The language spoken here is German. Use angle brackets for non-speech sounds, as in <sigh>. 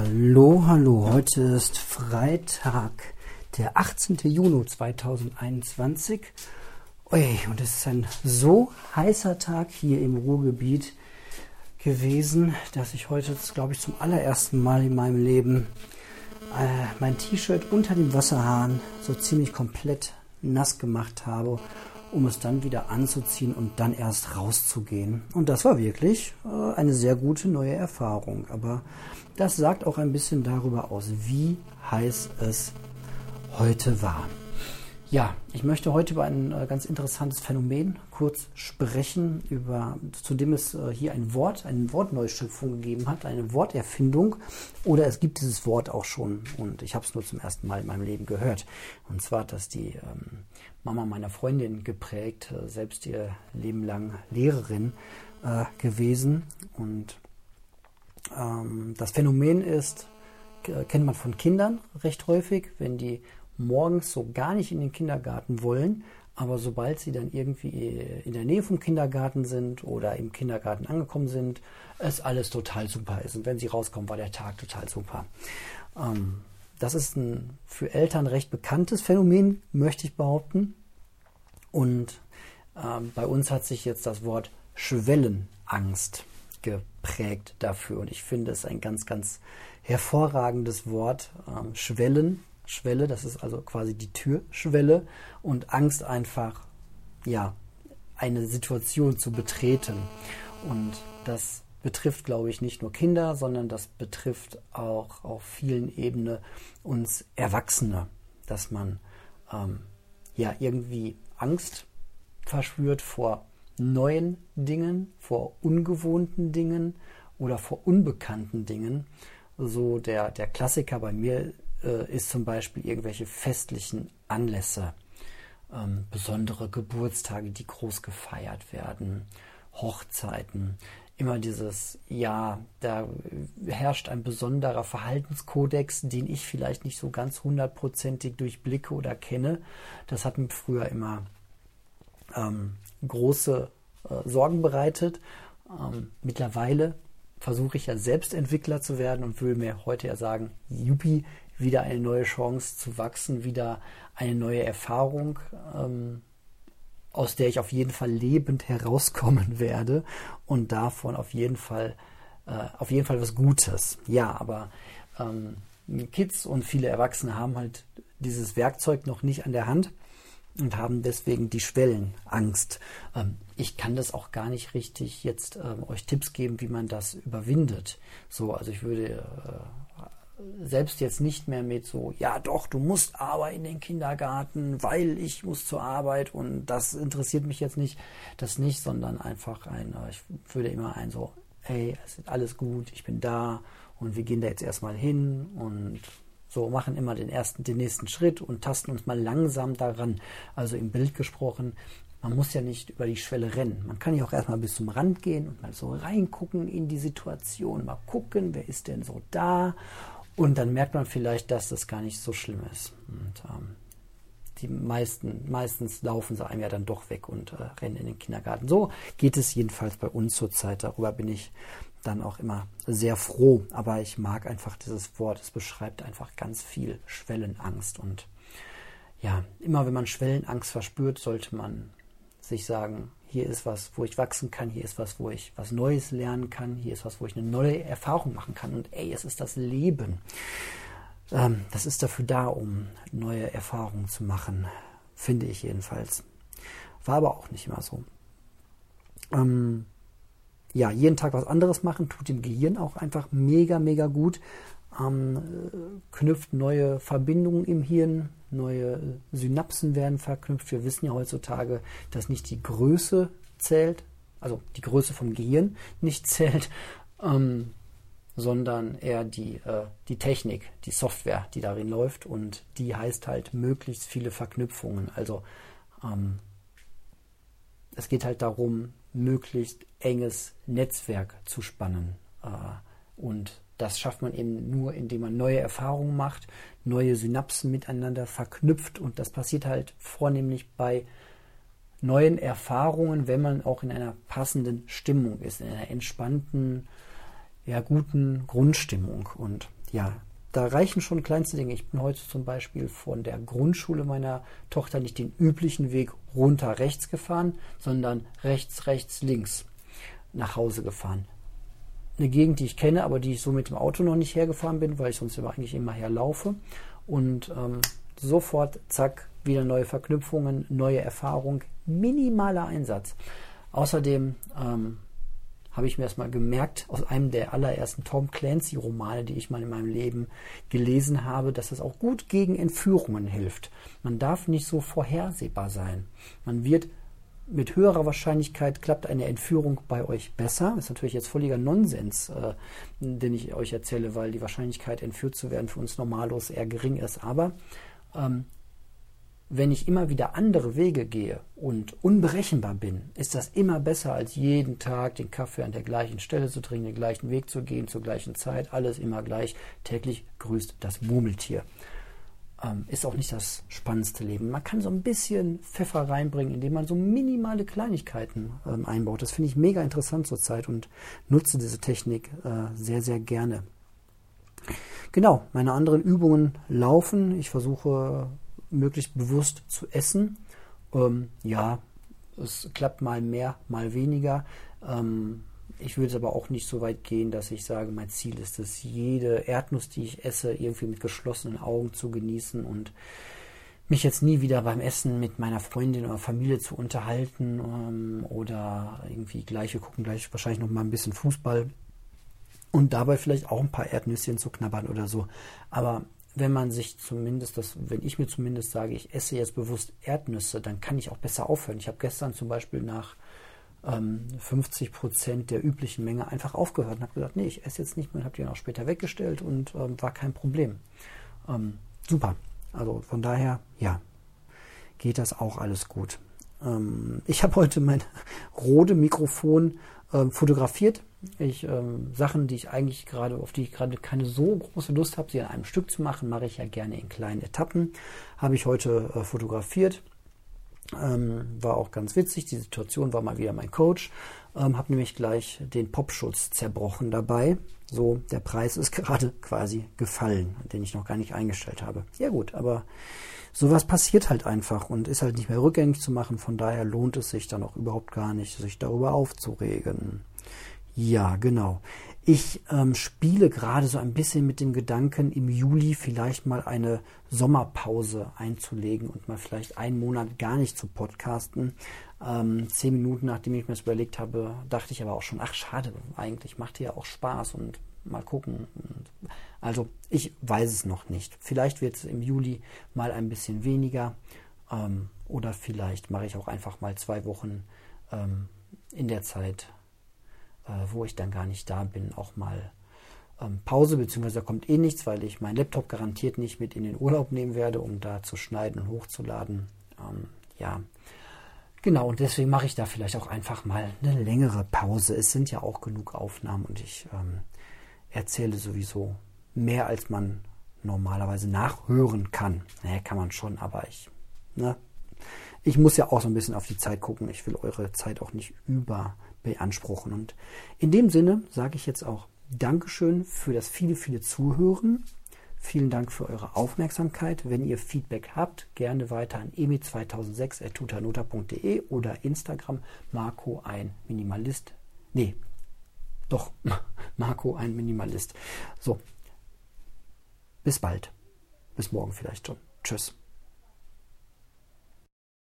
Hallo, hallo. Heute ist Freitag, der 18. Juni 2021. Ui, und es ist ein so heißer Tag hier im Ruhrgebiet gewesen, dass ich heute, glaube ich, zum allerersten Mal in meinem Leben äh, mein T-Shirt unter dem Wasserhahn so ziemlich komplett nass gemacht habe, um es dann wieder anzuziehen und dann erst rauszugehen. Und das war wirklich äh, eine sehr gute neue Erfahrung. Aber das sagt auch ein bisschen darüber aus, wie heiß es heute war. Ja, ich möchte heute über ein äh, ganz interessantes Phänomen kurz sprechen, über, zu dem es äh, hier ein Wort, eine Wortneuschöpfung gegeben hat, eine Worterfindung. Oder es gibt dieses Wort auch schon und ich habe es nur zum ersten Mal in meinem Leben gehört. Und zwar hat das die ähm, Mama meiner Freundin geprägt, äh, selbst ihr Leben lang Lehrerin äh, gewesen. Und ähm, das Phänomen ist, kennt man von Kindern recht häufig, wenn die morgens so gar nicht in den Kindergarten wollen, aber sobald sie dann irgendwie in der Nähe vom Kindergarten sind oder im Kindergarten angekommen sind, es alles total super ist. Und wenn sie rauskommen, war der Tag total super. Ähm, das ist ein für Eltern recht bekanntes Phänomen, möchte ich behaupten. Und ähm, bei uns hat sich jetzt das Wort Schwellenangst geprägt dafür. Und ich finde es ein ganz, ganz hervorragendes Wort. Ähm, Schwellen Schwelle, das ist also quasi die Türschwelle und Angst einfach, ja, eine Situation zu betreten. Und das betrifft, glaube ich, nicht nur Kinder, sondern das betrifft auch auf vielen Ebenen uns Erwachsene, dass man ähm, ja irgendwie Angst verspürt vor neuen Dingen, vor ungewohnten Dingen oder vor unbekannten Dingen. So der, der Klassiker bei mir äh, ist zum Beispiel irgendwelche festlichen Anlässe, ähm, besondere Geburtstage, die groß gefeiert werden, Hochzeiten, immer dieses, ja, da herrscht ein besonderer Verhaltenskodex, den ich vielleicht nicht so ganz hundertprozentig durchblicke oder kenne. Das hat mir früher immer ähm, große äh, Sorgen bereitet. Ähm, mittlerweile versuche ich ja selbst Entwickler zu werden und will mir heute ja sagen, Juppie, wieder eine neue Chance zu wachsen, wieder eine neue Erfahrung, ähm, aus der ich auf jeden Fall lebend herauskommen <laughs> werde und davon auf jeden Fall, äh, auf jeden Fall was Gutes. Ja, aber ähm, Kids und viele Erwachsene haben halt dieses Werkzeug noch nicht an der Hand und haben deswegen die Schwellenangst. Ähm, ich kann das auch gar nicht richtig jetzt ähm, euch Tipps geben, wie man das überwindet. So, also ich würde äh, selbst jetzt nicht mehr mit so, ja doch, du musst aber in den Kindergarten, weil ich muss zur Arbeit und das interessiert mich jetzt nicht, das nicht, sondern einfach ein, äh, ich würde immer ein so, hey, es ist alles gut, ich bin da und wir gehen da jetzt erstmal hin und so machen immer den ersten, den nächsten Schritt und tasten uns mal langsam daran. Also im Bild gesprochen, man muss ja nicht über die Schwelle rennen. Man kann ja auch erstmal bis zum Rand gehen und mal so reingucken in die Situation, mal gucken, wer ist denn so da und dann merkt man vielleicht, dass das gar nicht so schlimm ist. Und ähm, die meisten, meistens laufen sie einem ja dann doch weg und äh, rennen in den Kindergarten. So geht es jedenfalls bei uns zurzeit. Darüber bin ich dann auch immer sehr froh. Aber ich mag einfach dieses Wort. Es beschreibt einfach ganz viel Schwellenangst. Und ja, immer wenn man Schwellenangst verspürt, sollte man sich sagen, hier ist was, wo ich wachsen kann, hier ist was, wo ich was Neues lernen kann, hier ist was, wo ich eine neue Erfahrung machen kann. Und ey, es ist das Leben. Ähm, das ist dafür da, um neue Erfahrungen zu machen, finde ich jedenfalls. War aber auch nicht immer so. Ähm, ja, jeden Tag was anderes machen, tut dem Gehirn auch einfach mega, mega gut. Ähm, knüpft neue Verbindungen im Hirn, neue Synapsen werden verknüpft. Wir wissen ja heutzutage, dass nicht die Größe zählt, also die Größe vom Gehirn nicht <laughs> zählt, ähm, sondern eher die, äh, die Technik, die Software, die darin läuft. Und die heißt halt möglichst viele Verknüpfungen. Also ähm, es geht halt darum, möglichst enges Netzwerk zu spannen. Äh, und das schafft man eben nur, indem man neue Erfahrungen macht, neue Synapsen miteinander verknüpft. Und das passiert halt vornehmlich bei neuen Erfahrungen, wenn man auch in einer passenden Stimmung ist, in einer entspannten, ja, guten Grundstimmung. Und ja, da reichen schon kleinste Dinge. Ich bin heute zum Beispiel von der Grundschule meiner Tochter nicht den üblichen Weg runter rechts gefahren, sondern rechts, rechts, links nach Hause gefahren. Eine Gegend, die ich kenne, aber die ich so mit dem Auto noch nicht hergefahren bin, weil ich sonst immer eigentlich immer herlaufe. Und ähm, sofort, zack, wieder neue Verknüpfungen, neue Erfahrung, minimaler Einsatz. Außerdem ähm, habe ich mir erstmal gemerkt, aus einem der allerersten Tom Clancy-Romane, die ich mal in meinem Leben gelesen habe, dass es auch gut gegen Entführungen hilft. Man darf nicht so vorhersehbar sein. Man wird mit höherer Wahrscheinlichkeit klappt eine Entführung bei euch besser. Das ist natürlich jetzt völliger Nonsens, äh, den ich euch erzähle, weil die Wahrscheinlichkeit, entführt zu werden, für uns normallos eher gering ist. Aber ähm, wenn ich immer wieder andere Wege gehe und unberechenbar bin, ist das immer besser, als jeden Tag den Kaffee an der gleichen Stelle zu trinken, den gleichen Weg zu gehen, zur gleichen Zeit, alles immer gleich. Täglich grüßt das Murmeltier. Ähm, ist auch nicht das spannendste Leben. Man kann so ein bisschen Pfeffer reinbringen, indem man so minimale Kleinigkeiten ähm, einbaut. Das finde ich mega interessant zurzeit und nutze diese Technik äh, sehr, sehr gerne. Genau, meine anderen Übungen laufen. Ich versuche möglichst bewusst zu essen. Ähm, ja, es klappt mal mehr, mal weniger. Ähm, ich würde es aber auch nicht so weit gehen, dass ich sage, mein Ziel ist es, jede Erdnuss, die ich esse, irgendwie mit geschlossenen Augen zu genießen und mich jetzt nie wieder beim Essen mit meiner Freundin oder Familie zu unterhalten ähm, oder irgendwie gleich, wir gucken gleich wahrscheinlich noch mal ein bisschen Fußball und dabei vielleicht auch ein paar Erdnüsschen zu knabbern oder so. Aber wenn man sich zumindest, das, wenn ich mir zumindest sage, ich esse jetzt bewusst Erdnüsse, dann kann ich auch besser aufhören. Ich habe gestern zum Beispiel nach ähm, 50 Prozent der üblichen Menge einfach aufgehört und habe gesagt, nee, ich esse jetzt nicht mehr und habe die dann auch später weggestellt und ähm, war kein Problem. Ähm, super. Also von daher, ja, geht das auch alles gut. Ähm, ich habe heute mein <laughs> Rode Mikrofon ähm, fotografiert ich ähm, Sachen, die ich eigentlich gerade, auf die ich gerade keine so große Lust habe, sie an einem Stück zu machen, mache ich ja gerne in kleinen Etappen. Habe ich heute äh, fotografiert. Ähm, war auch ganz witzig. Die Situation war mal wieder mein Coach. Ähm, habe nämlich gleich den Popschutz zerbrochen dabei. So, der Preis ist <laughs> gerade quasi gefallen, den ich noch gar nicht eingestellt habe. Ja gut, aber sowas passiert halt einfach und ist halt nicht mehr rückgängig zu machen. Von daher lohnt es sich dann auch überhaupt gar nicht, sich darüber aufzuregen. Ja, genau. Ich ähm, spiele gerade so ein bisschen mit dem Gedanken, im Juli vielleicht mal eine Sommerpause einzulegen und mal vielleicht einen Monat gar nicht zu podcasten. Ähm, zehn Minuten nachdem ich mir das überlegt habe, dachte ich aber auch schon, ach schade, eigentlich macht ja auch Spaß und mal gucken. Also ich weiß es noch nicht. Vielleicht wird es im Juli mal ein bisschen weniger ähm, oder vielleicht mache ich auch einfach mal zwei Wochen ähm, in der Zeit wo ich dann gar nicht da bin, auch mal ähm, Pause, beziehungsweise da kommt eh nichts, weil ich meinen Laptop garantiert nicht mit in den Urlaub nehmen werde, um da zu schneiden und hochzuladen. Ähm, ja, genau, und deswegen mache ich da vielleicht auch einfach mal eine längere Pause. Es sind ja auch genug Aufnahmen und ich ähm, erzähle sowieso mehr, als man normalerweise nachhören kann. Naja, kann man schon, aber ich, ne, ich muss ja auch so ein bisschen auf die Zeit gucken. Ich will eure Zeit auch nicht über beanspruchen. Und in dem Sinne sage ich jetzt auch Dankeschön für das viele, viele Zuhören. Vielen Dank für eure Aufmerksamkeit. Wenn ihr Feedback habt, gerne weiter an emi2006.tutanota.de oder Instagram Marco ein Minimalist. Nee, doch, <laughs> Marco ein Minimalist. So, bis bald. Bis morgen vielleicht schon. Tschüss.